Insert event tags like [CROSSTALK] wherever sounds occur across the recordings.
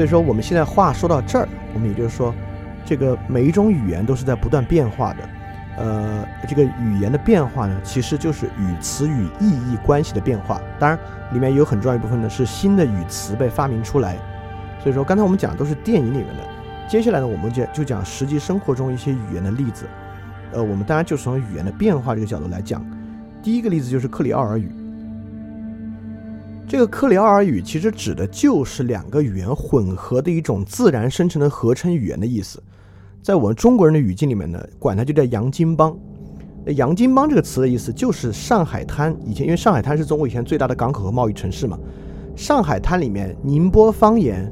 所以说，我们现在话说到这儿，我们也就是说，这个每一种语言都是在不断变化的。呃，这个语言的变化呢，其实就是语词与意义关系的变化。当然，里面有很重要一部分呢是新的语词被发明出来。所以说，刚才我们讲的都是电影里面的。接下来呢，我们就就讲实际生活中一些语言的例子。呃，我们当然就是从语言的变化这个角度来讲。第一个例子就是克里奥尔语。这个克里奥尔语其实指的就是两个语言混合的一种自然生成的合成语言的意思。在我们中国人的语境里面呢，管它就叫洋泾浜。洋泾浜这个词的意思就是上海滩。以前因为上海滩是中国以前最大的港口和贸易城市嘛，上海滩里面宁波方言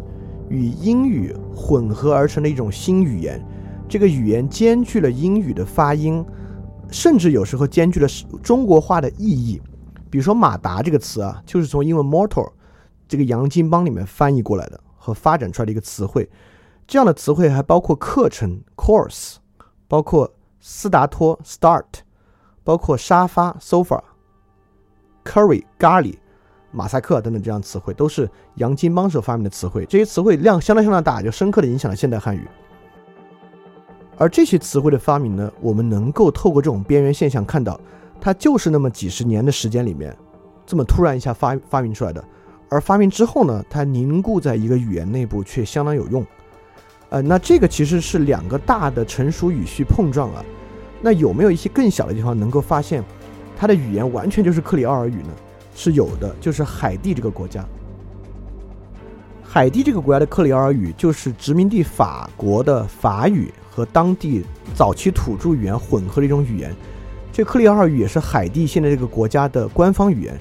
与英语混合而成的一种新语言。这个语言兼具了英语的发音，甚至有时候兼具了中国话的意义。比如说“马达”这个词啊，就是从英文 “motor” 这个洋泾浜里面翻译过来的和发展出来的一个词汇。这样的词汇还包括课程 （course），包括斯达托 （start），包括沙发 （sofa），curry 咖喱、马赛克等等这样词汇，都是洋泾浜时候发明的词汇。这些词汇量相当相当大，就深刻的影响了现代汉语。而这些词汇的发明呢，我们能够透过这种边缘现象看到，它就是那么几十年的时间里面，这么突然一下发发明出来的。而发明之后呢，它凝固在一个语言内部，却相当有用。呃，那这个其实是两个大的成熟语序碰撞啊。那有没有一些更小的地方能够发现，它的语言完全就是克里奥尔语呢？是有的，就是海地这个国家。海地这个国家的克里奥尔语就是殖民地法国的法语。和当地早期土著语言混合的一种语言，这克里奥尔语也是海地现在这个国家的官方语言。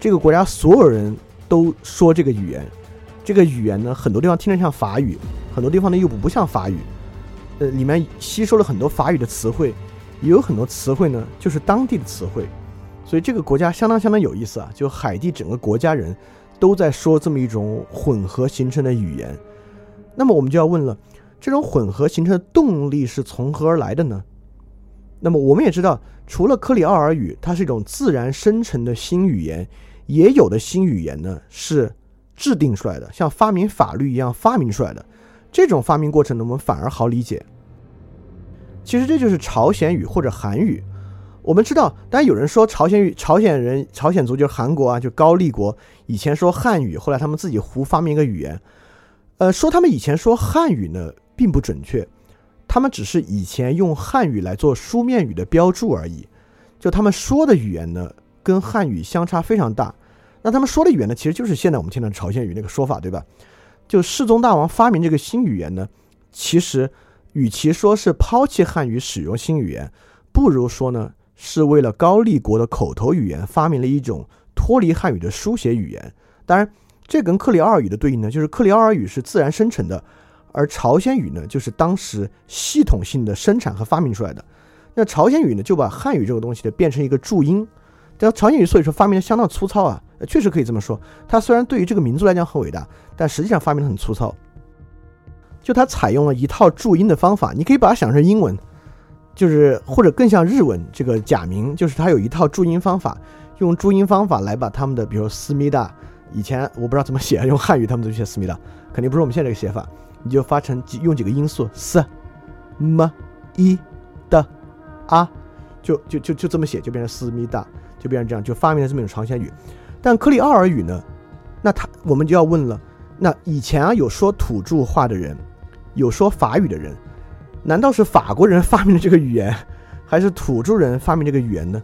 这个国家所有人都说这个语言，这个语言呢，很多地方听着像法语，很多地方呢又不不像法语。呃，里面吸收了很多法语的词汇，也有很多词汇呢就是当地的词汇。所以这个国家相当相当有意思啊！就海地整个国家人都在说这么一种混合形成的语言。那么我们就要问了。这种混合形成的动力是从何而来的呢？那么我们也知道，除了克里奥尔语，它是一种自然生成的新语言，也有的新语言呢是制定出来的，像发明法律一样发明出来的。这种发明过程呢，我们反而好理解。其实这就是朝鲜语或者韩语。我们知道，当然有人说朝鲜语、朝鲜人、朝鲜族就是韩国啊，就高丽国以前说汉语，后来他们自己胡发明一个语言。呃，说他们以前说汉语呢。并不准确，他们只是以前用汉语来做书面语的标注而已。就他们说的语言呢，跟汉语相差非常大。那他们说的语言呢，其实就是现在我们听到的朝鲜语那个说法，对吧？就世宗大王发明这个新语言呢，其实与其说是抛弃汉语使用新语言，不如说呢是为了高丽国的口头语言发明了一种脱离汉语的书写语言。当然，这跟克里奥尔语的对应呢，就是克里奥尔语是自然生成的。而朝鲜语呢，就是当时系统性的生产和发明出来的。那朝鲜语呢，就把汉语这个东西呢变成一个注音。但朝鲜语所以说发明的相当粗糙啊，确实可以这么说。它虽然对于这个民族来讲很伟大，但实际上发明的很粗糙。就它采用了一套注音的方法，你可以把它想成英文，就是或者更像日文这个假名，就是它有一套注音方法，用注音方法来把他们的，比如思密达，以前我不知道怎么写，用汉语他们都写思密达，肯定不是我们现在这个写法。你就发成几用几个音素 s、m、i、的、啊，就就就就这么写，就变成思密达，就变成这样，就发明了这么一种朝鲜语。但克里奥尔语呢？那他我们就要问了，那以前啊有说土著话的人，有说法语的人，难道是法国人发明的这个语言，还是土著人发明这个语言呢？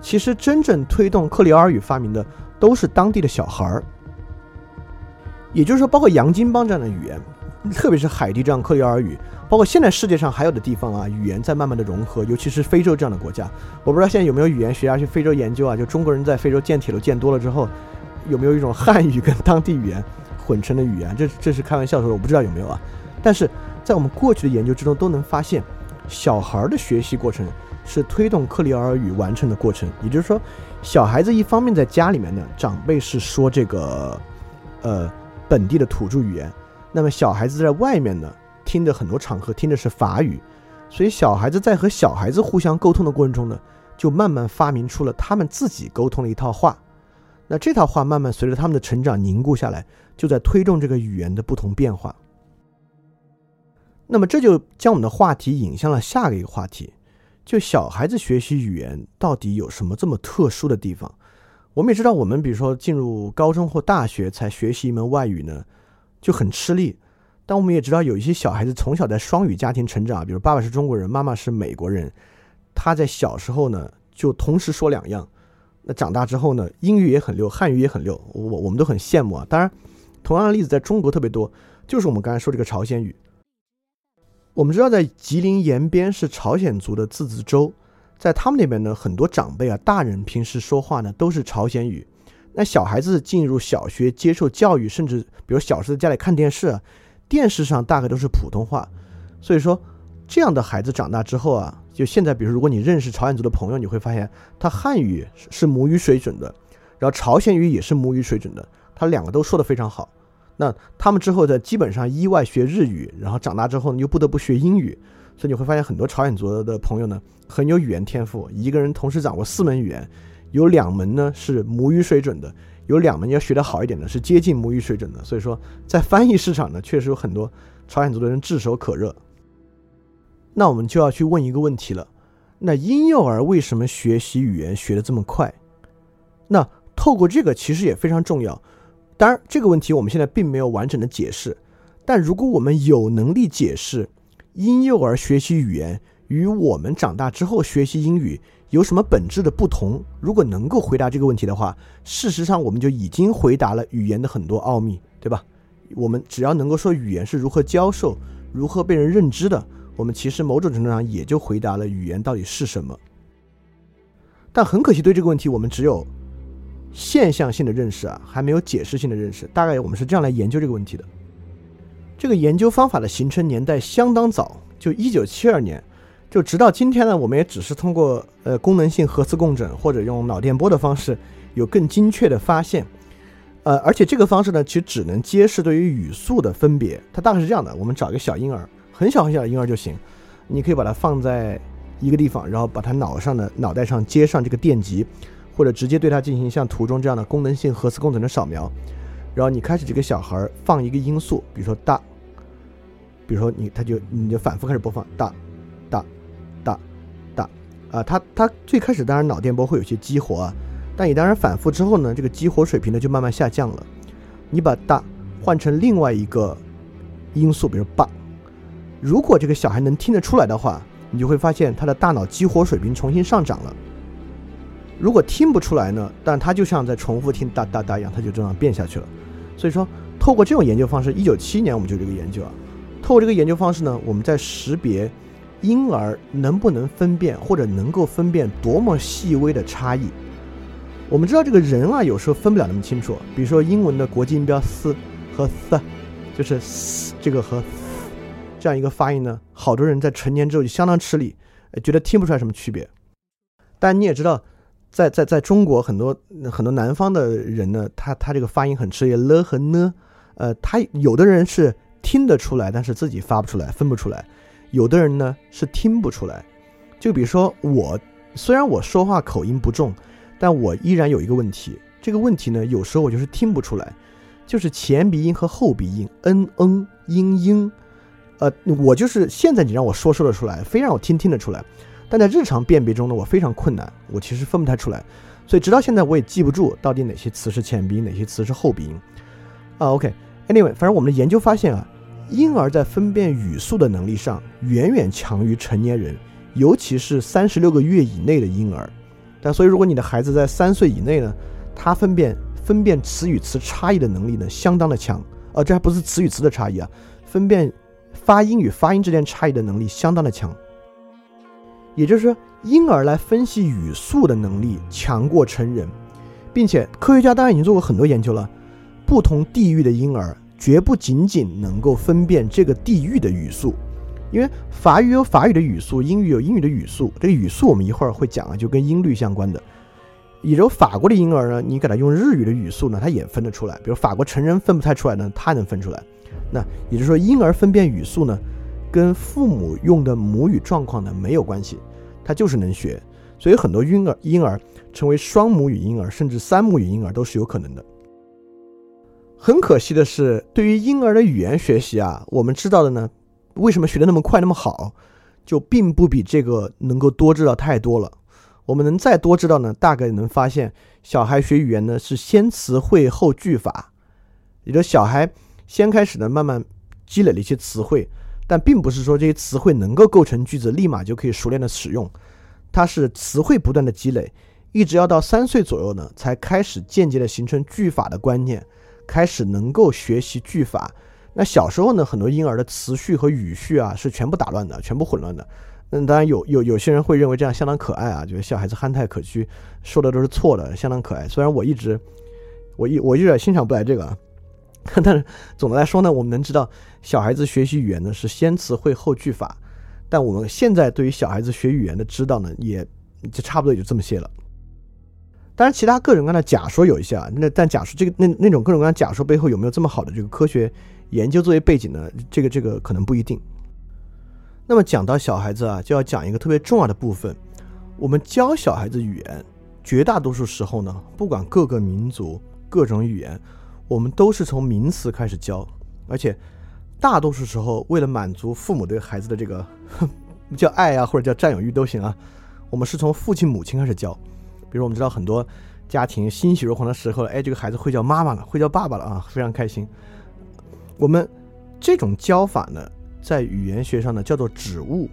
其实真正推动克里奥尔语发明的都是当地的小孩儿，也就是说，包括洋泾浜这样的语言。特别是海地这样克里尔语，包括现在世界上还有的地方啊，语言在慢慢的融合，尤其是非洲这样的国家。我不知道现在有没有语言学家去非洲研究啊？就中国人在非洲建铁路建多了之后，有没有一种汉语跟当地语言混成的语言？这这是开玩笑说的，我不知道有没有啊。但是在我们过去的研究之中都能发现，小孩的学习过程是推动克里尔语完成的过程。也就是说，小孩子一方面在家里面呢，长辈是说这个呃本地的土著语言。那么小孩子在外面呢，听的很多场合听的是法语，所以小孩子在和小孩子互相沟通的过程中呢，就慢慢发明出了他们自己沟通的一套话。那这套话慢慢随着他们的成长凝固下来，就在推动这个语言的不同变化。那么这就将我们的话题引向了下一个话题，就小孩子学习语言到底有什么这么特殊的地方？我们也知道，我们比如说进入高中或大学才学习一门外语呢，就很吃力。但我们也知道，有一些小孩子从小在双语家庭成长，比如爸爸是中国人，妈妈是美国人，他在小时候呢就同时说两样。那长大之后呢，英语也很溜，汉语也很溜，我我们都很羡慕啊。当然，同样的例子在中国特别多，就是我们刚才说这个朝鲜语。我们知道，在吉林延边是朝鲜族的自治州，在他们那边呢，很多长辈啊，大人平时说话呢都是朝鲜语。那小孩子进入小学接受教育，甚至比如小时候在家里看电视，电视上大概都是普通话。所以说，这样的孩子长大之后啊，就现在，比如如果你认识朝鲜族的朋友，你会发现他汉语是母语水准的，然后朝鲜语也是母语水准的，他两个都说得非常好。那他们之后在基本上意外学日语，然后长大之后呢又不得不学英语，所以你会发现很多朝鲜族的朋友呢很有语言天赋，一个人同时掌握四门语言，有两门呢是母语水准的，有两门要学得好一点的是接近母语水准的。所以说在翻译市场呢确实有很多朝鲜族的人炙手可热。那我们就要去问一个问题了：那婴幼儿为什么学习语言学得这么快？那透过这个其实也非常重要。当然，这个问题我们现在并没有完整的解释。但如果我们有能力解释婴幼儿学习语言与我们长大之后学习英语有什么本质的不同，如果能够回答这个问题的话，事实上我们就已经回答了语言的很多奥秘，对吧？我们只要能够说语言是如何教授、如何被人认知的，我们其实某种程度上也就回答了语言到底是什么。但很可惜，对这个问题我们只有。现象性的认识啊，还没有解释性的认识。大概我们是这样来研究这个问题的。这个研究方法的形成年代相当早，就一九七二年，就直到今天呢，我们也只是通过呃功能性核磁共振或者用脑电波的方式有更精确的发现。呃，而且这个方式呢，其实只能揭示对于语速的分别。它大概是这样的：我们找一个小婴儿，很小很小的婴儿就行，你可以把它放在一个地方，然后把它脑上的脑袋上接上这个电极。或者直接对它进行像图中这样的功能性核磁共振的扫描，然后你开始这个小孩放一个音速，比如说大，比如说你他就你就反复开始播放大，大，大，大，啊，他他最开始当然脑电波会有些激活啊，但你当然反复之后呢，这个激活水平呢就慢慢下降了。你把大换成另外一个音素，比如八，如果这个小孩能听得出来的话，你就会发现他的大脑激活水平重新上涨了。如果听不出来呢？但他就像在重复听哒哒哒一样，他就这样变下去了。所以说，透过这种研究方式，一九七年我们就这个研究啊。透过这个研究方式呢，我们在识别婴儿能不能分辨或者能够分辨多么细微的差异。我们知道这个人啊，有时候分不了那么清楚。比如说英文的国际音标 s 和 th，就是 s 这个和这样一个发音呢，好多人在成年之后就相当吃力，觉得听不出来什么区别。但你也知道。在在在中国，很多很多南方的人呢，他他这个发音很吃力了和呢，呃，他有的人是听得出来，但是自己发不出来，分不出来；有的人呢是听不出来。就比如说我，虽然我说话口音不重，但我依然有一个问题。这个问题呢，有时候我就是听不出来，就是前鼻音和后鼻音，嗯嗯，嘤嘤，呃，我就是现在你让我说说得出来，非让我听听得出来。但在日常辨别中呢，我非常困难，我其实分不太出来，所以直到现在我也记不住到底哪些词是前鼻音，哪些词是后鼻音。啊，OK，Anyway，反正我们的研究发现啊，婴儿在分辨语速的能力上远远强于成年人，尤其是三十六个月以内的婴儿。但所以如果你的孩子在三岁以内呢，他分辨分辨词与词差异的能力呢相当的强。呃，这还不是词与词的差异啊，分辨发音与发音之间差异的能力相当的强。也就是说，婴儿来分析语速的能力强过成人，并且科学家当然已经做过很多研究了。不同地域的婴儿绝不仅仅能够分辨这个地域的语速，因为法语有法语的语速，英语有英语的语速。这个语速我们一会儿会讲啊，就跟音律相关的。也就法国的婴儿呢，你给他用日语的语速呢，他也分得出来。比如法国成人分不太出来呢，他能分出来。那也就是说，婴儿分辨语速呢？跟父母用的母语状况呢没有关系，他就是能学。所以很多婴儿婴儿成为双母语婴儿，甚至三母语婴儿都是有可能的。很可惜的是，对于婴儿的语言学习啊，我们知道的呢，为什么学的那么快那么好，就并不比这个能够多知道太多了。我们能再多知道呢，大概能发现，小孩学语言呢是先词汇后句法，也就小孩先开始呢慢慢积累了一些词汇，但并不是说这些词汇能够构成句子，立马就可以熟练的使用。它是词汇不断的积累，一直要到三岁左右呢，才开始间接的形成句法的观念。开始能够学习句法，那小时候呢，很多婴儿的词序和语序啊是全部打乱的，全部混乱的。嗯，当然有有有些人会认为这样相当可爱啊，觉得小孩子憨态可掬，说的都是错的，相当可爱。虽然我一直我一我有点欣赏不来这个，[LAUGHS] 但是总的来说呢，我们能知道小孩子学习语言呢是先词汇后句法，但我们现在对于小孩子学语言的知道呢，也就差不多也就这么些了。当然，其他各种各样的假说有一些啊，那但假说这个那那种各种各样假说背后有没有这么好的这个科学研究作为背景呢？这个这个可能不一定。那么讲到小孩子啊，就要讲一个特别重要的部分。我们教小孩子语言，绝大多数时候呢，不管各个民族各种语言，我们都是从名词开始教，而且大多数时候为了满足父母对孩子的这个 [LAUGHS] 叫爱啊，或者叫占有欲都行啊，我们是从父亲母亲开始教。比如我们知道很多家庭欣喜若狂的时候，哎，这个孩子会叫妈妈了，会叫爸爸了啊，非常开心。我们这种教法呢，在语言学上呢叫做指物，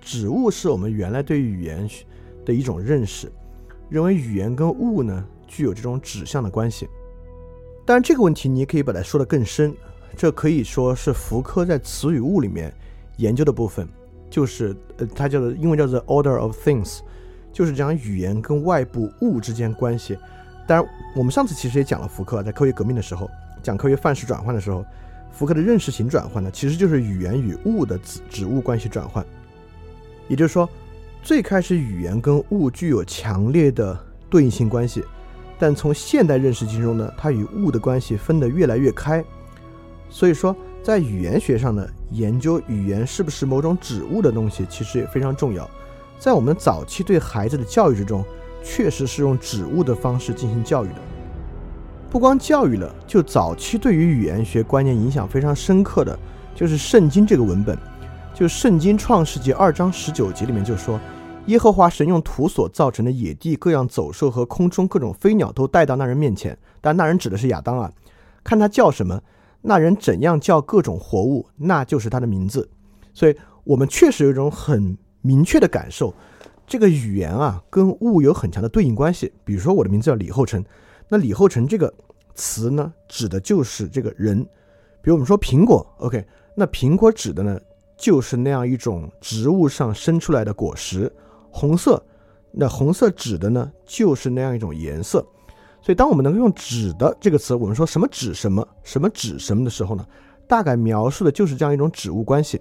指物是我们原来对语言的一种认识，认为语言跟物呢具有这种指向的关系。当然这个问题你也可以把它说得更深，这可以说是福柯在词语物里面研究的部分，就是呃，它叫做英文叫做 order of things。就是讲语言跟外部物之间关系。当然，我们上次其实也讲了福克在科学革命的时候讲科学范式转换的时候，福克的认识型转换呢，其实就是语言与物的子指物关系转换。也就是说，最开始语言跟物具有强烈的对应性关系，但从现代认识经中呢，它与物的关系分得越来越开。所以说，在语言学上呢，研究语言是不是某种指物的东西，其实也非常重要。在我们早期对孩子的教育之中，确实是用指物的方式进行教育的。不光教育了，就早期对于语言学观念影响非常深刻的，就是圣经这个文本。就圣经创世纪二章十九节里面就说，耶和华神用土所造成的野地各样走兽和空中各种飞鸟都带到那人面前，但那人指的是亚当啊，看他叫什么，那人怎样叫各种活物，那就是他的名字。所以我们确实有一种很。明确的感受，这个语言啊跟物有很强的对应关系。比如说，我的名字叫李厚成，那李厚成这个词呢，指的就是这个人。比如我们说苹果，OK，那苹果指的呢，就是那样一种植物上生出来的果实。红色，那红色指的呢，就是那样一种颜色。所以，当我们能够用“指的”这个词，我们说什么指什么，什么指什么的时候呢，大概描述的就是这样一种指物关系。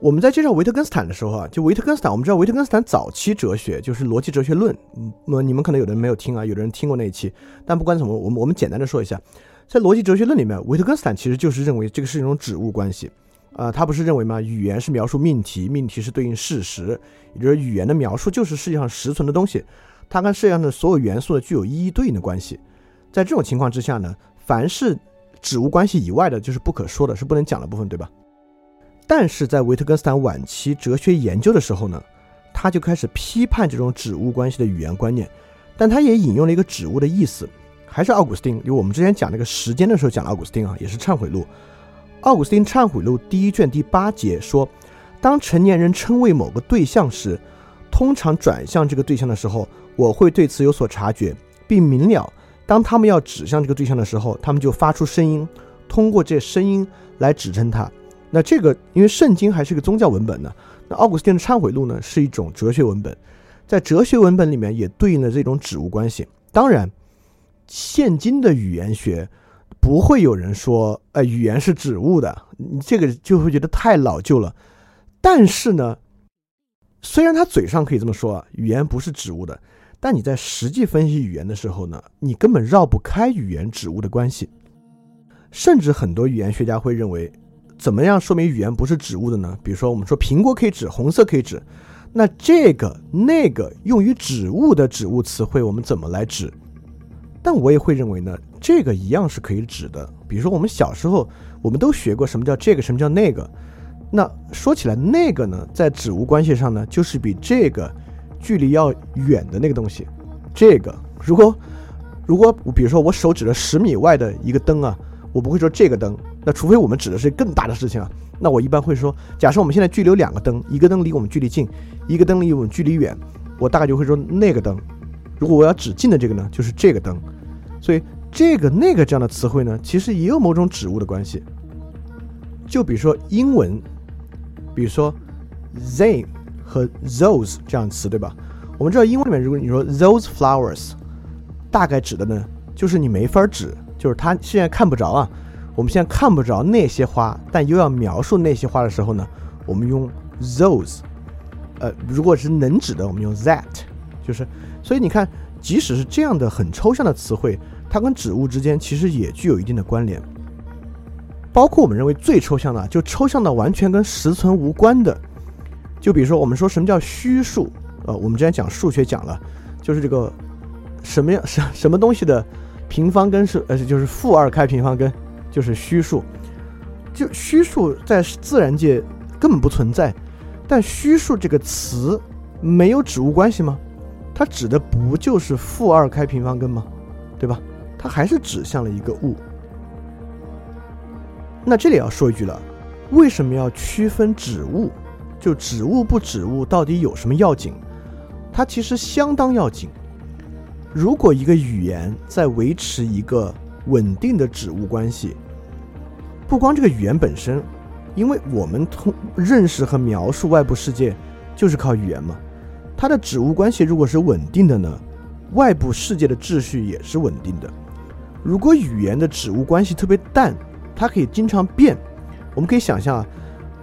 我们在介绍维特根斯坦的时候啊，就维特根斯坦，我们知道维特根斯坦早期哲学就是逻辑哲学论。嗯，那你们可能有的人没有听啊，有的人听过那一期。但不管怎么，我们我们简单的说一下，在逻辑哲学论里面，维特根斯坦其实就是认为这个是一种指物关系。啊，他不是认为吗？语言是描述命题，命题是对应事实，也就是语言的描述就是世界上实存的东西，它跟世界上的所有元素的具有一一对应的关系。在这种情况之下呢，凡是指物关系以外的，就是不可说的，是不能讲的部分，对吧？但是在维特根斯坦晚期哲学研究的时候呢，他就开始批判这种指物关系的语言观念，但他也引用了一个指物的意思，还是奥古斯丁，因为我们之前讲那个时间的时候讲了奥古斯丁啊，也是忏悔录。奥古斯丁忏悔录第一卷第八节说，当成年人称谓某个对象时，通常转向这个对象的时候，我会对此有所察觉，并明了，当他们要指向这个对象的时候，他们就发出声音，通过这声音来指称他。那这个，因为圣经还是个宗教文本呢，那奥古斯丁的忏悔录呢是一种哲学文本，在哲学文本里面也对应了这种指物关系。当然，现今的语言学不会有人说，呃，语言是指物的，你这个就会觉得太老旧了。但是呢，虽然他嘴上可以这么说啊，语言不是指物的，但你在实际分析语言的时候呢，你根本绕不开语言指物的关系，甚至很多语言学家会认为。怎么样说明语言不是指物的呢？比如说，我们说苹果可以指，红色可以指，那这个那个用于指物的指物词汇，我们怎么来指？但我也会认为呢，这个一样是可以指的。比如说，我们小时候我们都学过什么叫这个，什么叫那个。那说起来，那个呢，在指物关系上呢，就是比这个距离要远的那个东西。这个，如果如果比如说我手指着十米外的一个灯啊，我不会说这个灯。那除非我们指的是更大的事情啊，那我一般会说，假设我们现在距离有两个灯，一个灯离我们距离近，一个灯离我们距离远，我大概就会说那个灯。如果我要指近的这个呢，就是这个灯。所以这个那个这样的词汇呢，其实也有某种指物的关系。就比如说英文。比如说，they 和 those 这样的词，对吧？我们知道英文里面，如果你说 those flowers，大概指的呢，就是你没法指，就是它现在看不着啊。我们现在看不着那些花，但又要描述那些花的时候呢，我们用 those。呃，如果是能指的，我们用 that。就是，所以你看，即使是这样的很抽象的词汇，它跟指物之间其实也具有一定的关联。包括我们认为最抽象的，就抽象到完全跟实存无关的，就比如说我们说什么叫虚数，呃，我们之前讲数学讲了，就是这个什么样什什么东西的平方根是，呃，就是负二开平方根，就是虚数。就虚数在自然界根本不存在，但虚数这个词没有指物关系吗？它指的不就是负二开平方根吗？对吧？它还是指向了一个物。那这里要说一句了，为什么要区分指物？就指物不指物到底有什么要紧？它其实相当要紧。如果一个语言在维持一个稳定的指物关系，不光这个语言本身，因为我们通认识和描述外部世界就是靠语言嘛，它的指物关系如果是稳定的呢，外部世界的秩序也是稳定的。如果语言的指物关系特别淡，它可以经常变，我们可以想象啊，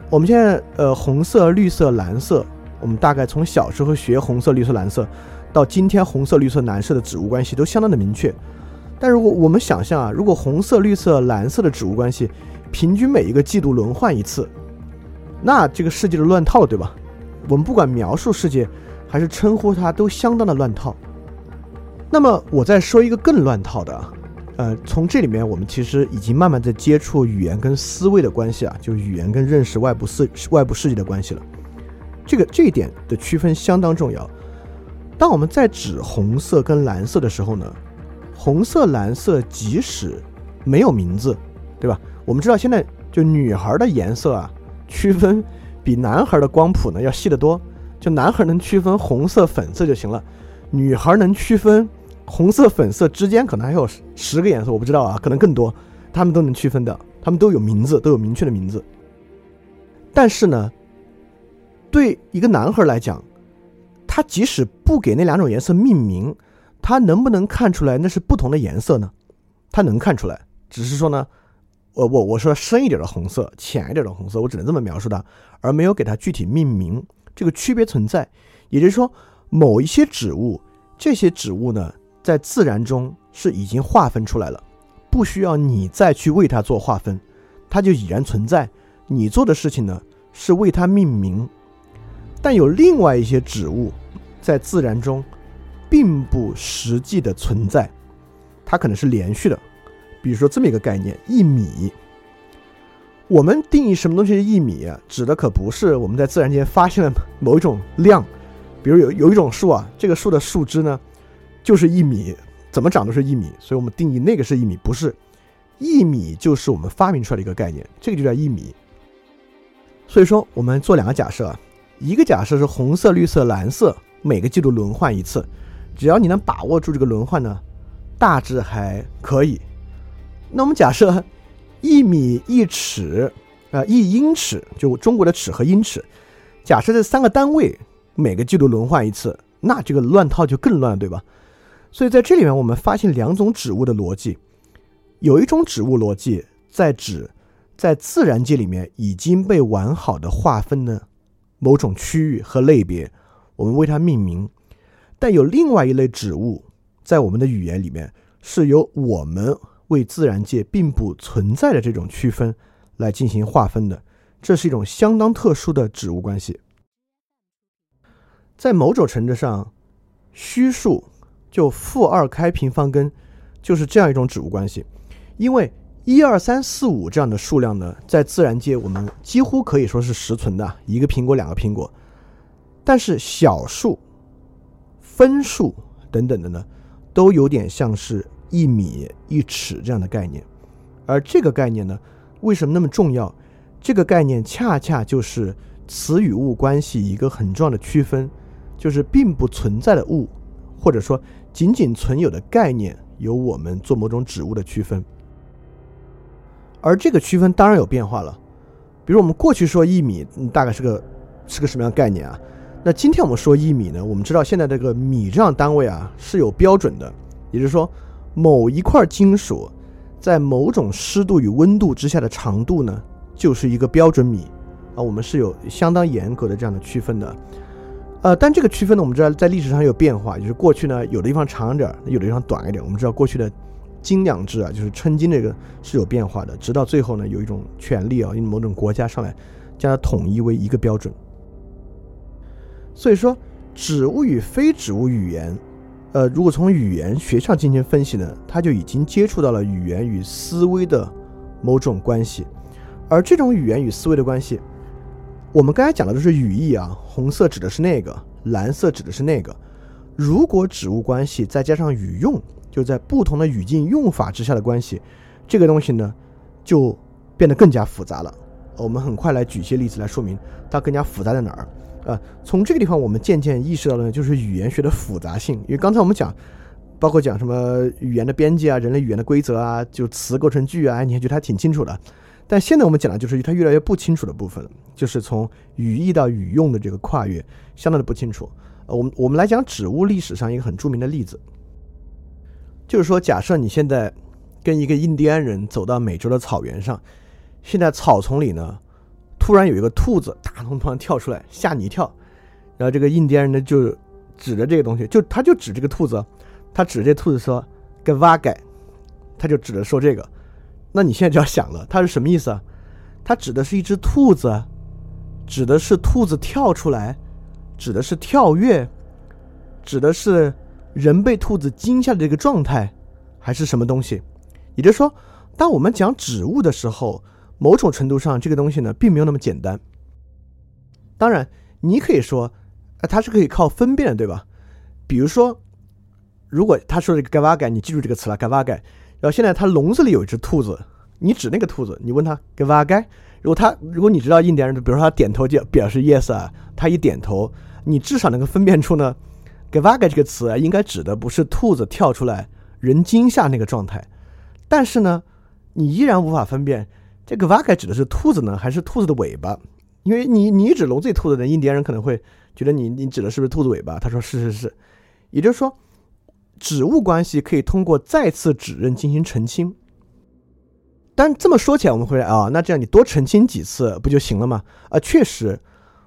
我们现在呃红色、绿色、蓝色，我们大概从小时候学红色、绿色、蓝色，到今天红色、绿色、蓝色的指物关系都相当的明确。但如果我们想象啊，如果红色、绿色、蓝色的指物关系平均每一个季度轮换一次，那这个世界的乱套了，对吧？我们不管描述世界还是称呼它，都相当的乱套。那么我再说一个更乱套的啊。呃，从这里面我们其实已经慢慢在接触语言跟思维的关系啊，就是语言跟认识外部世外部世界的关系了。这个这一点的区分相当重要。当我们在指红色跟蓝色的时候呢，红色、蓝色即使没有名字，对吧？我们知道现在就女孩的颜色啊，区分比男孩的光谱呢要细得多。就男孩能区分红色、粉色就行了，女孩能区分。红色、粉色之间可能还有十个颜色，我不知道啊，可能更多，他们都能区分的，他们都有名字，都有明确的名字。但是呢，对一个男孩来讲，他即使不给那两种颜色命名，他能不能看出来那是不同的颜色呢？他能看出来，只是说呢，我我我说深一点的红色，浅一点的红色，我只能这么描述它，而没有给它具体命名。这个区别存在，也就是说，某一些植物，这些植物呢。在自然中是已经划分出来了，不需要你再去为它做划分，它就已然存在。你做的事情呢是为它命名。但有另外一些植物在自然中并不实际的存在，它可能是连续的。比如说这么一个概念，一米。我们定义什么东西是一米，指的可不是我们在自然界发现了某一种量，比如有有一种树啊，这个树的树枝呢。就是一米，怎么长都是一米，所以我们定义那个是一米，不是一米就是我们发明出来的一个概念，这个就叫一米。所以说，我们做两个假设，一个假设是红色、绿色、蓝色每个季度轮换一次，只要你能把握住这个轮换呢，大致还可以。那我们假设一米、一尺、啊一英尺，就中国的尺和英尺，假设这三个单位每个季度轮换一次，那这个乱套就更乱，对吧？所以在这里面，我们发现两种指物的逻辑，有一种指物逻辑在指在自然界里面已经被完好的划分的某种区域和类别，我们为它命名；但有另外一类指物，在我们的语言里面是由我们为自然界并不存在的这种区分来进行划分的，这是一种相当特殊的指物关系。在某种程度上，虚数就负二开平方根就是这样一种指物关系，因为一二三四五这样的数量呢，在自然界我们几乎可以说是实存的，一个苹果两个苹果，但是小数、分数等等的呢，都有点像是一米一尺这样的概念，而这个概念呢，为什么那么重要？这个概念恰恰就是词与物关系一个很重要的区分，就是并不存在的物，或者说仅仅存有的概念，由我们做某种指物的区分。而这个区分当然有变化了，比如我们过去说一米，大概是个是个什么样概念啊？那今天我们说一米呢？我们知道现在这个米这样单位啊是有标准的，也就是说某一块金属在某种湿度与温度之下的长度呢？就是一个标准米，啊，我们是有相当严格的这样的区分的，呃，但这个区分呢，我们知道在历史上有变化，就是过去呢有的地方长一点，有的地方短一点。我们知道过去的斤两制啊，就是称斤这个是有变化的，直到最后呢有一种权利啊，因为某种国家上来将它统一为一个标准。所以说，指物与非指物语言，呃，如果从语言学上进行分析呢，它就已经接触到了语言与思维的某种关系。而这种语言与思维的关系，我们刚才讲的都是语义啊，红色指的是那个，蓝色指的是那个。如果指物关系再加上语用，就在不同的语境用法之下的关系，这个东西呢，就变得更加复杂了。我们很快来举一些例子来说明它更加复杂在哪儿。呃，从这个地方我们渐渐意识到了就是语言学的复杂性。因为刚才我们讲，包括讲什么语言的边界啊，人类语言的规则啊，就词构成句啊，你还觉得还挺清楚的。但现在我们讲的就是它越来越不清楚的部分，就是从语义到语用的这个跨越，相当的不清楚。呃，我们我们来讲植物历史上一个很著名的例子，就是说，假设你现在跟一个印第安人走到美洲的草原上，现在草丛里呢，突然有一个兔子大通突然跳出来，吓你一跳，然后这个印第安人呢就指着这个东西，就他就指这个兔子，他指这兔子说“个挖盖”，他就指着说这个。那你现在就要想了，他是什么意思啊？他指的是一只兔子，指的是兔子跳出来，指的是跳跃，指的是人被兔子惊吓的这个状态，还是什么东西？也就是说，当我们讲指物的时候，某种程度上这个东西呢，并没有那么简单。当然，你可以说，呃，它是可以靠分辨，对吧？比如说，如果他说这个 g a v a g a 你记住这个词了 g a v a g a 然后现在他笼子里有一只兔子，你指那个兔子，你问他给挖该。如果他如果你知道印第安人，比如说他点头就表示 yes 啊，他一点头，你至少能够分辨出呢，给挖该这个词啊应该指的不是兔子跳出来人惊吓那个状态，但是呢，你依然无法分辨这个挖该指的是兔子呢，还是兔子的尾巴，因为你你指笼子里兔子的印第安人可能会觉得你你指的是不是兔子尾巴？他说是是是，也就是说。指物关系可以通过再次指认进行澄清，但这么说起来，我们会啊，那这样你多澄清几次不就行了吗？啊，确实，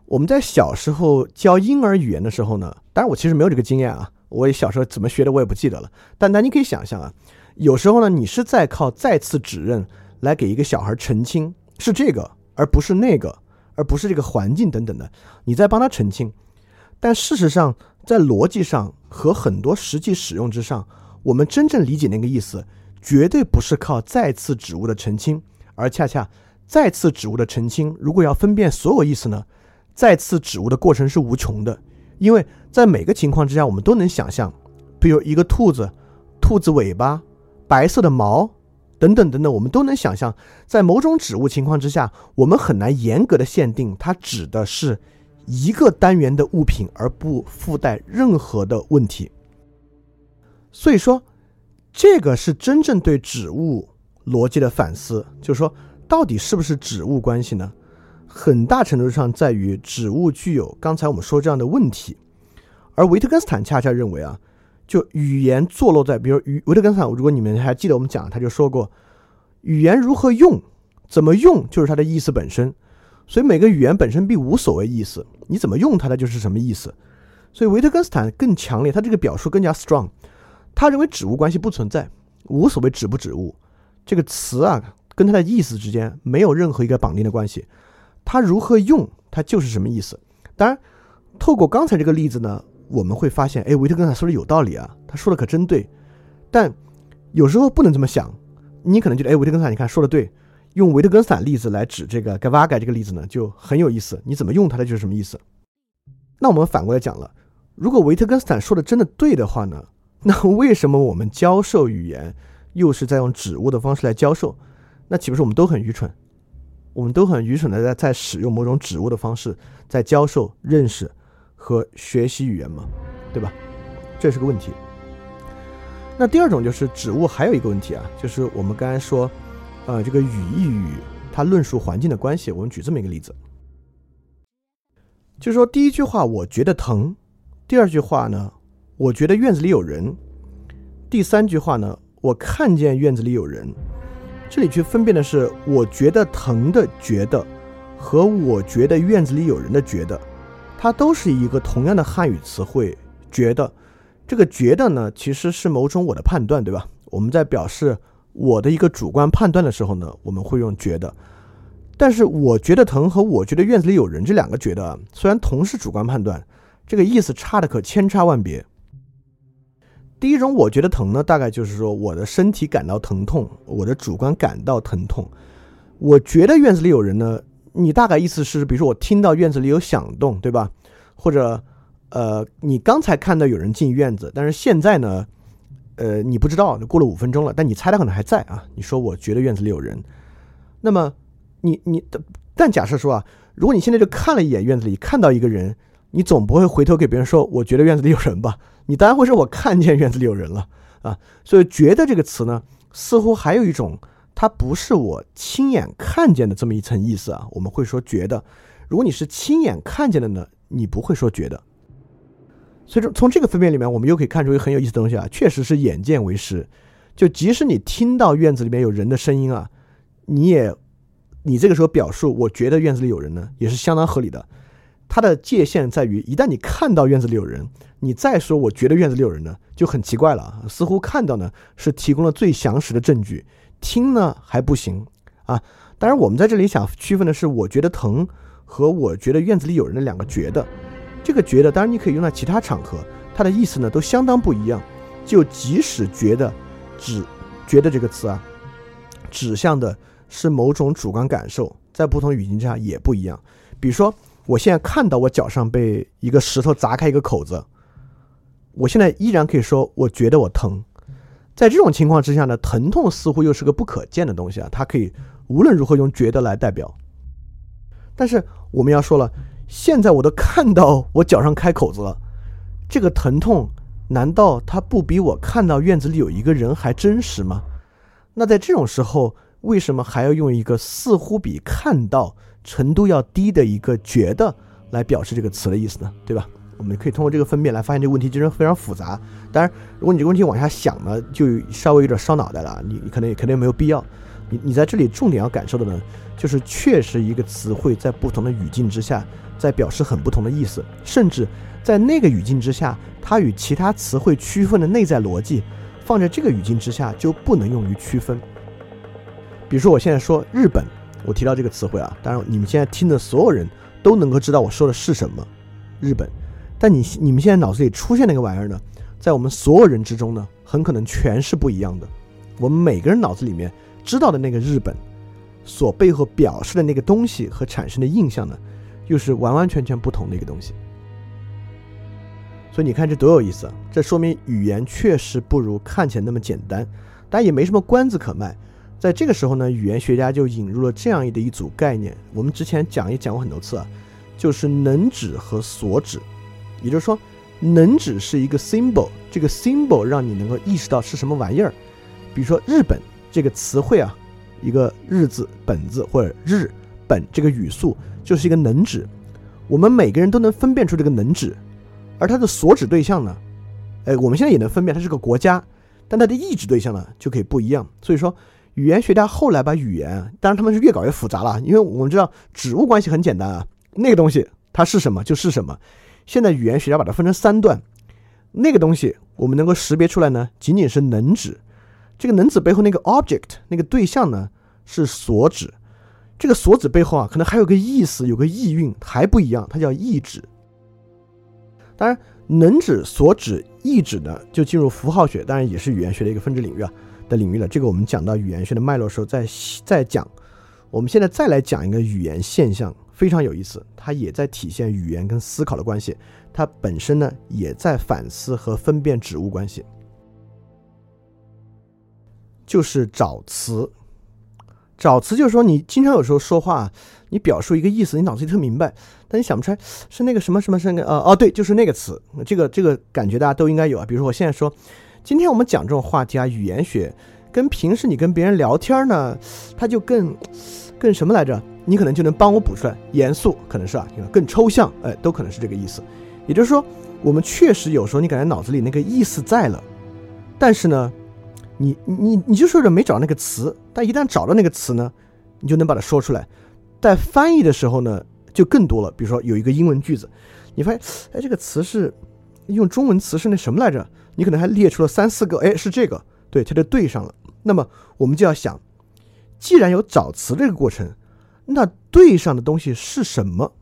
我们在小时候教婴儿语言的时候呢，当然我其实没有这个经验啊，我也小时候怎么学的我也不记得了。但那你可以想象啊，有时候呢，你是在靠再次指认来给一个小孩澄清是这个，而不是那个，而不是这个环境等等的，你在帮他澄清。但事实上，在逻辑上。和很多实际使用之上，我们真正理解那个意思，绝对不是靠再次指物的澄清，而恰恰再次指物的澄清，如果要分辨所有意思呢，再次指物的过程是无穷的，因为在每个情况之下，我们都能想象，比如一个兔子、兔子尾巴、白色的毛等等等等，我们都能想象，在某种指物情况之下，我们很难严格的限定它指的是。一个单元的物品而不附带任何的问题，所以说，这个是真正对指物逻辑的反思。就是说，到底是不是指物关系呢？很大程度上在于指物具有刚才我们说这样的问题，而维特根斯坦恰恰认为啊，就语言坐落在，比如语维特根斯坦，如果你们还记得我们讲，他就说过，语言如何用，怎么用，就是它的意思本身。所以每个语言本身并无所谓意思，你怎么用它，它就是什么意思。所以维特根斯坦更强烈，他这个表述更加 strong。他认为指物关系不存在，无所谓指不指物，这个词啊跟它的意思之间没有任何一个绑定的关系。它如何用，它就是什么意思。当然，透过刚才这个例子呢，我们会发现，哎，维特根斯坦说的有道理啊，他说的可真对。但有时候不能这么想，你可能觉得，哎，维特根斯坦，你看说的对，用维特根斯坦例子来指这个盖瓦盖这个例子呢，就很有意思。你怎么用它的就是什么意思。那我们反过来讲了，如果维特根斯坦说的真的对的话呢，[LAUGHS] 那为什么我们教授语言又是在用指物的方式来教授？那岂不是我们都很愚蠢？我们都很愚蠢的在在使用某种指物的方式在教授认识和学习语言吗？对吧？这是个问题。那第二种就是指物还有一个问题啊，就是我们刚才说，呃，这个语义与它论述环境的关系。我们举这么一个例子，就是说第一句话我觉得疼，第二句话呢，我觉得院子里有人，第三句话呢，我看见院子里有人。这里去分辨的是，我觉得疼的觉得，和我觉得院子里有人的觉得，它都是一个同样的汉语词汇。觉得，这个觉得呢，其实是某种我的判断，对吧？我们在表示我的一个主观判断的时候呢，我们会用觉得。但是我觉得疼和我觉得院子里有人这两个觉得，虽然同是主观判断，这个意思差的可千差万别。第一种，我觉得疼呢，大概就是说我的身体感到疼痛，我的主观感到疼痛。我觉得院子里有人呢，你大概意思是，比如说我听到院子里有响动，对吧？或者，呃，你刚才看到有人进院子，但是现在呢，呃，你不知道，过了五分钟了，但你猜他可能还在啊。你说我觉得院子里有人，那么你你的，但假设说啊，如果你现在就看了一眼院子里，看到一个人，你总不会回头给别人说我觉得院子里有人吧？你当然会说，我看见院子里有人了啊，所以“觉得”这个词呢，似乎还有一种，它不是我亲眼看见的这么一层意思啊。我们会说“觉得”，如果你是亲眼看见的呢，你不会说“觉得”。所以说，从这个分辨里面，我们又可以看出一个很有意思的东西啊，确实是眼见为实。就即使你听到院子里面有人的声音啊，你也，你这个时候表述“我觉得院子里有人”呢，也是相当合理的。它的界限在于，一旦你看到院子里有人。你再说，我觉得院子里有人呢，就很奇怪了。似乎看到呢是提供了最详实的证据，听呢还不行啊。当然，我们在这里想区分的是，我觉得疼和我觉得院子里有人的两个觉得。这个觉得，当然你可以用在其他场合，它的意思呢都相当不一样。就即使觉得，指觉得这个词啊，指向的是某种主观感受，在不同语境下也不一样。比如说，我现在看到我脚上被一个石头砸开一个口子。我现在依然可以说，我觉得我疼。在这种情况之下呢，疼痛似乎又是个不可见的东西啊，它可以无论如何用觉得来代表。但是我们要说了，现在我都看到我脚上开口子了，这个疼痛难道它不比我看到院子里有一个人还真实吗？那在这种时候，为什么还要用一个似乎比看到程度要低的一个觉得来表示这个词的意思呢？对吧？我们可以通过这个分辨来发现这个问题其实非常复杂。当然，如果你这个问题往下想呢，就稍微有点烧脑袋了。你你可能也肯定没有必要。你你在这里重点要感受的呢，就是确实一个词汇在不同的语境之下，在表示很不同的意思，甚至在那个语境之下，它与其他词汇区分的内在逻辑，放在这个语境之下就不能用于区分。比如说，我现在说日本，我提到这个词汇啊，当然你们现在听的所有人都能够知道我说的是什么，日本。但你你们现在脑子里出现那个玩意儿呢，在我们所有人之中呢，很可能全是不一样的。我们每个人脑子里面知道的那个日本，所背后表示的那个东西和产生的印象呢，又是完完全全不同的一个东西。所以你看这多有意思啊！这说明语言确实不如看起来那么简单，但也没什么关子可卖。在这个时候呢，语言学家就引入了这样的一组概念，我们之前讲也讲过很多次啊，就是能指和所指。也就是说，能指是一个 symbol，这个 symbol 让你能够意识到是什么玩意儿。比如说日本这个词汇啊，一个日字本字或者日本这个语速就是一个能指，我们每个人都能分辨出这个能指，而它的所指对象呢，哎，我们现在也能分辨它是个国家，但它的意指对象呢就可以不一样。所以说，语言学家后来把语言，当然他们是越搞越复杂了，因为我们知道指物关系很简单啊，那个东西它是什么就是什么。现在语言学家把它分成三段，那个东西我们能够识别出来呢，仅仅是能指。这个能指背后那个 object 那个对象呢是所指。这个所指背后啊，可能还有个意思，有个意蕴还不一样，它叫意指。当然，能指、所指、意指呢，就进入符号学，当然也是语言学的一个分支领域啊的领域了。这个我们讲到语言学的脉络时候再再讲。我们现在再来讲一个语言现象，非常有意思，它也在体现语言跟思考的关系，它本身呢也在反思和分辨指物关系，就是找词。找词就是说，你经常有时候说话，你表述一个意思，你脑子里特明白，但你想不出来是那个什么什么什么呃哦对，就是那个词，这个这个感觉大家都应该有啊。比如说我现在说，今天我们讲这种话题啊，语言学跟平时你跟别人聊天呢，它就更更什么来着？你可能就能帮我补出来，严肃可能是啊，更抽象，哎，都可能是这个意思。也就是说，我们确实有时候你感觉脑子里那个意思在了，但是呢。你你你就说着没找那个词，但一旦找到那个词呢，你就能把它说出来。在翻译的时候呢，就更多了。比如说有一个英文句子，你发现，哎，这个词是用中文词是那什么来着？你可能还列出了三四个，哎，是这个，对，它就对上了。那么我们就要想，既然有找词这个过程，那对上的东西是什么？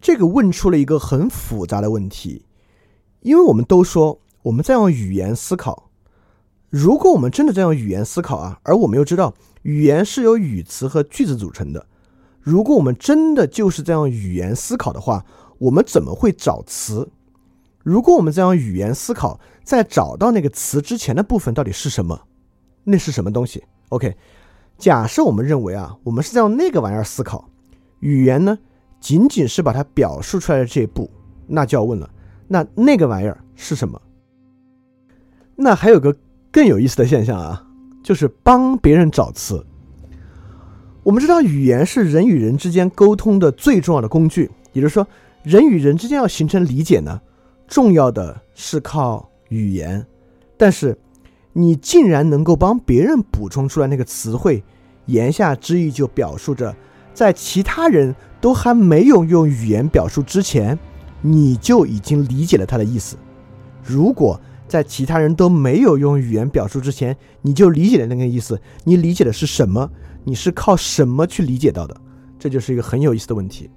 这个问出了一个很复杂的问题，因为我们都说我们在用语言思考。如果我们真的在用语言思考啊，而我们又知道语言是由语词和句子组成的，如果我们真的就是在用语言思考的话，我们怎么会找词？如果我们在用语言思考，在找到那个词之前的部分到底是什么？那是什么东西？OK，假设我们认为啊，我们是在用那个玩意儿思考，语言呢仅仅是把它表述出来的这一步，那就要问了，那那个玩意儿是什么？那还有个。更有意思的现象啊，就是帮别人找词。我们知道，语言是人与人之间沟通的最重要的工具，也就是说，人与人之间要形成理解呢，重要的是靠语言。但是，你竟然能够帮别人补充出来那个词汇，言下之意就表述着，在其他人都还没有用语言表述之前，你就已经理解了他的意思。如果在其他人都没有用语言表述之前，你就理解了那个意思。你理解的是什么？你是靠什么去理解到的？这就是一个很有意思的问题。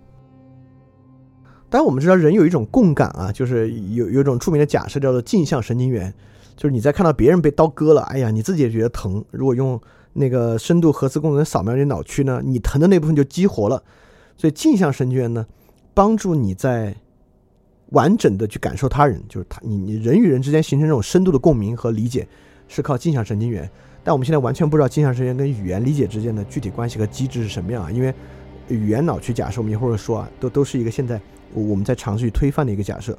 当然，我们知道人有一种共感啊，就是有有一种著名的假设叫做镜像神经元，就是你在看到别人被刀割了，哎呀，你自己也觉得疼。如果用那个深度核磁共振扫描你脑区呢，你疼的那部分就激活了。所以镜像神经元呢，帮助你在。完整的去感受他人，就是他你你人与人之间形成这种深度的共鸣和理解，是靠镜像神经元。但我们现在完全不知道镜像神经元跟语言理解之间的具体关系和机制是什么样啊？因为语言脑区假设，我们一会儿说啊，都都是一个现在我们在尝试去推翻的一个假设。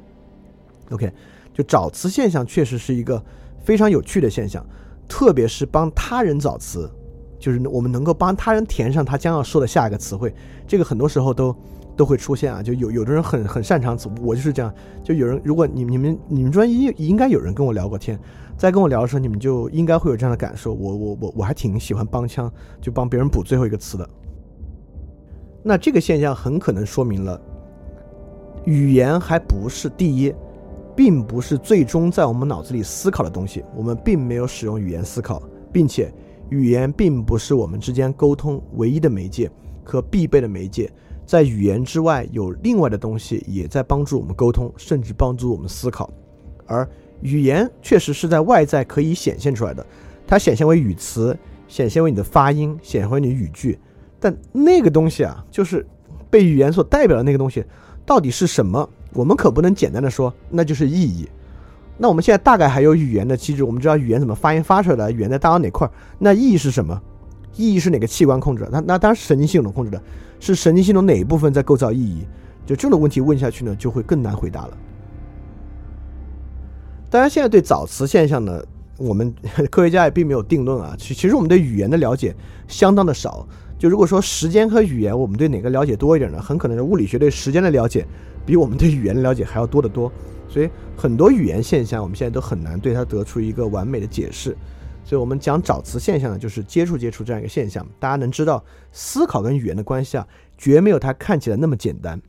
OK，就找词现象确实是一个非常有趣的现象，特别是帮他人找词，就是我们能够帮他人填上他将要说的下一个词汇，这个很多时候都。都会出现啊，就有有的人很很擅长词，我就是这样。就有人，如果你你们你们专业应该有人跟我聊过天，在跟我聊的时候，你们就应该会有这样的感受。我我我我还挺喜欢帮腔，就帮别人补最后一个词的。那这个现象很可能说明了，语言还不是第一，并不是最终在我们脑子里思考的东西。我们并没有使用语言思考，并且语言并不是我们之间沟通唯一的媒介和必备的媒介。在语言之外，有另外的东西也在帮助我们沟通，甚至帮助我们思考。而语言确实是在外在可以显现出来的，它显现为语词，显现为你的发音，显现为你的语句。但那个东西啊，就是被语言所代表的那个东西，到底是什么？我们可不能简单的说，那就是意义。那我们现在大概还有语言的机制，我们知道语言怎么发音发出来的，语言在大脑哪块儿？那意义是什么？意义是哪个器官控制的？那那当然是神经系统控制的。是神经系统哪一部分在构造意义？就这种问题问下去呢，就会更难回答了。当然，现在对早词现象呢，我们 [LAUGHS] 科学家也并没有定论啊。其其实我们对语言的了解相当的少。就如果说时间和语言，我们对哪个了解多一点呢？很可能是物理学对时间的了解比我们对语言的了解还要多得多。所以很多语言现象，我们现在都很难对它得出一个完美的解释。所以，我们讲找词现象呢，就是接触接触这样一个现象。大家能知道，思考跟语言的关系啊，绝没有它看起来那么简单。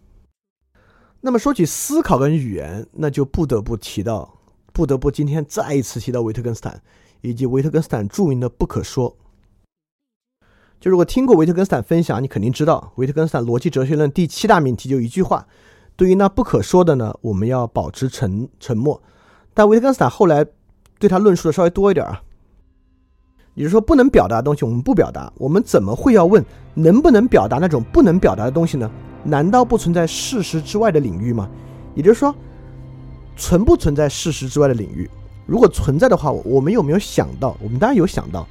那么说起思考跟语言，那就不得不提到，不得不今天再一次提到维特根斯坦以及维特根斯坦著名的“不可说”。就如果听过维特根斯坦分享，你肯定知道，维特根斯坦逻辑哲学论第七大命题就一句话：对于那不可说的呢，我们要保持沉沉默。但维特根斯坦后来对他论述的稍微多一点啊，也就是说不能表达的东西我们不表达，我们怎么会要问能不能表达那种不能表达的东西呢？难道不存在事实之外的领域吗？也就是说，存不存在事实之外的领域？如果存在的话，我们有没有想到？我们当然有想到。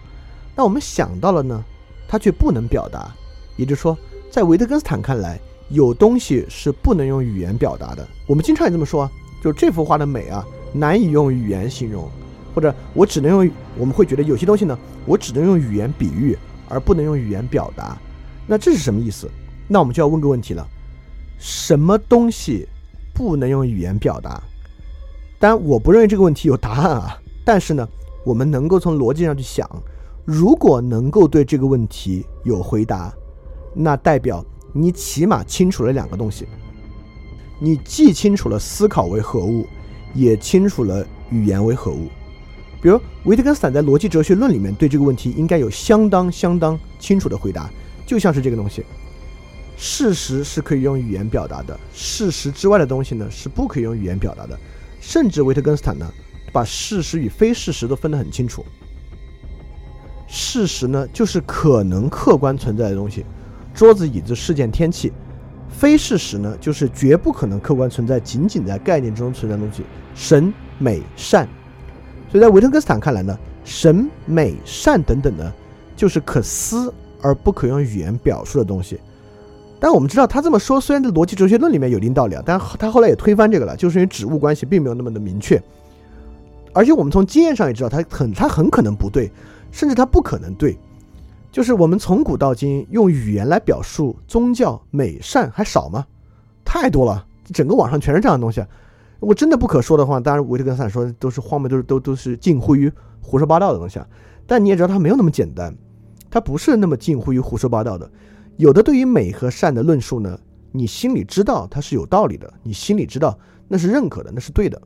那我们想到了呢，他却不能表达。也就是说，在维特根斯坦看来，有东西是不能用语言表达的。我们经常也这么说，就是这幅画的美啊，难以用语言形容，或者我只能用，我们会觉得有些东西呢，我只能用语言比喻，而不能用语言表达。那这是什么意思？那我们就要问个问题了：什么东西不能用语言表达？当然，我不认为这个问题有答案啊。但是呢，我们能够从逻辑上去想，如果能够对这个问题有回答，那代表你起码清楚了两个东西：你既清楚了思考为何物，也清楚了语言为何物。比如，维特根斯坦在《逻辑哲学论》里面对这个问题应该有相当相当清楚的回答，就像是这个东西。事实是可以用语言表达的，事实之外的东西呢是不可以用语言表达的。甚至维特根斯坦呢，把事实与非事实都分得很清楚。事实呢就是可能客观存在的东西，桌子、椅子、事件、天气；非事实呢就是绝不可能客观存在，仅仅在概念中存在的东西，神、美、善。所以在维特根斯坦看来呢，神、美、善等等呢，就是可思而不可用语言表述的东西。但我们知道他这么说，虽然在逻辑哲学论里面有一定道理啊，但他后来也推翻这个了，就是因为指物关系并没有那么的明确，而且我们从经验上也知道他很他很可能不对，甚至他不可能对。就是我们从古到今用语言来表述宗教美善还少吗？太多了，整个网上全是这样的东西。我真的不可说的话，当然维特根斯坦说都是荒谬，都是都都是近乎于胡说八道的东西。啊。但你也知道他没有那么简单，他不是那么近乎于胡说八道的。有的对于美和善的论述呢，你心里知道它是有道理的，你心里知道那是认可的，那是对的。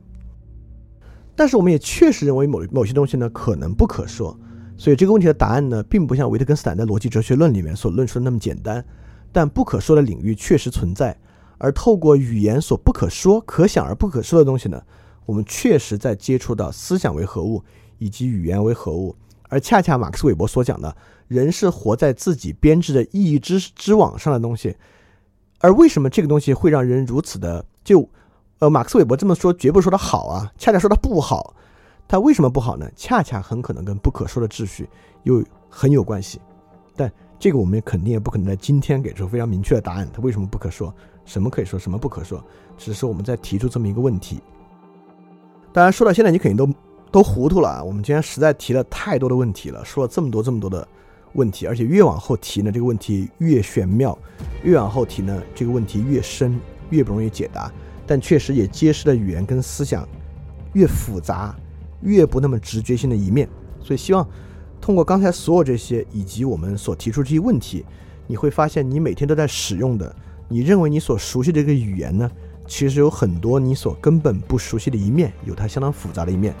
但是我们也确实认为某某些东西呢可能不可说，所以这个问题的答案呢，并不像维特根斯坦在《逻辑哲学论》里面所论述的那么简单。但不可说的领域确实存在，而透过语言所不可说、可想而不可说的东西呢，我们确实在接触到思想为何物以及语言为何物，而恰恰马克思韦伯所讲的。人是活在自己编织的意义之之网上的东西，而为什么这个东西会让人如此的就，呃，马克思韦伯这么说绝不说它好啊，恰恰说它不好。它为什么不好呢？恰恰很可能跟不可说的秩序又很有关系。但这个我们肯定也不可能在今天给出非常明确的答案。它为什么不可说？什么可以说？什么不可说？只是我们在提出这么一个问题。当然说到现在，你肯定都都糊涂了啊！我们今天实在提了太多的问题了，说了这么多这么多的。问题，而且越往后提呢，这个问题越玄妙；越往后提呢，这个问题越深，越不容易解答。但确实也揭示了语言跟思想越复杂、越不那么直觉性的一面。所以，希望通过刚才所有这些，以及我们所提出这些问题，你会发现，你每天都在使用的，你认为你所熟悉的这个语言呢，其实有很多你所根本不熟悉的一面，有它相当复杂的一面。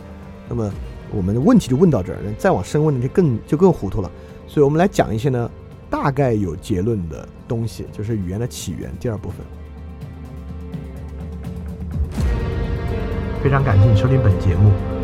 那么，我们的问题就问到这儿，再往深问呢，就更就更糊涂了。所以我们来讲一些呢，大概有结论的东西，就是语言的起源。第二部分。非常感谢你收听本节目。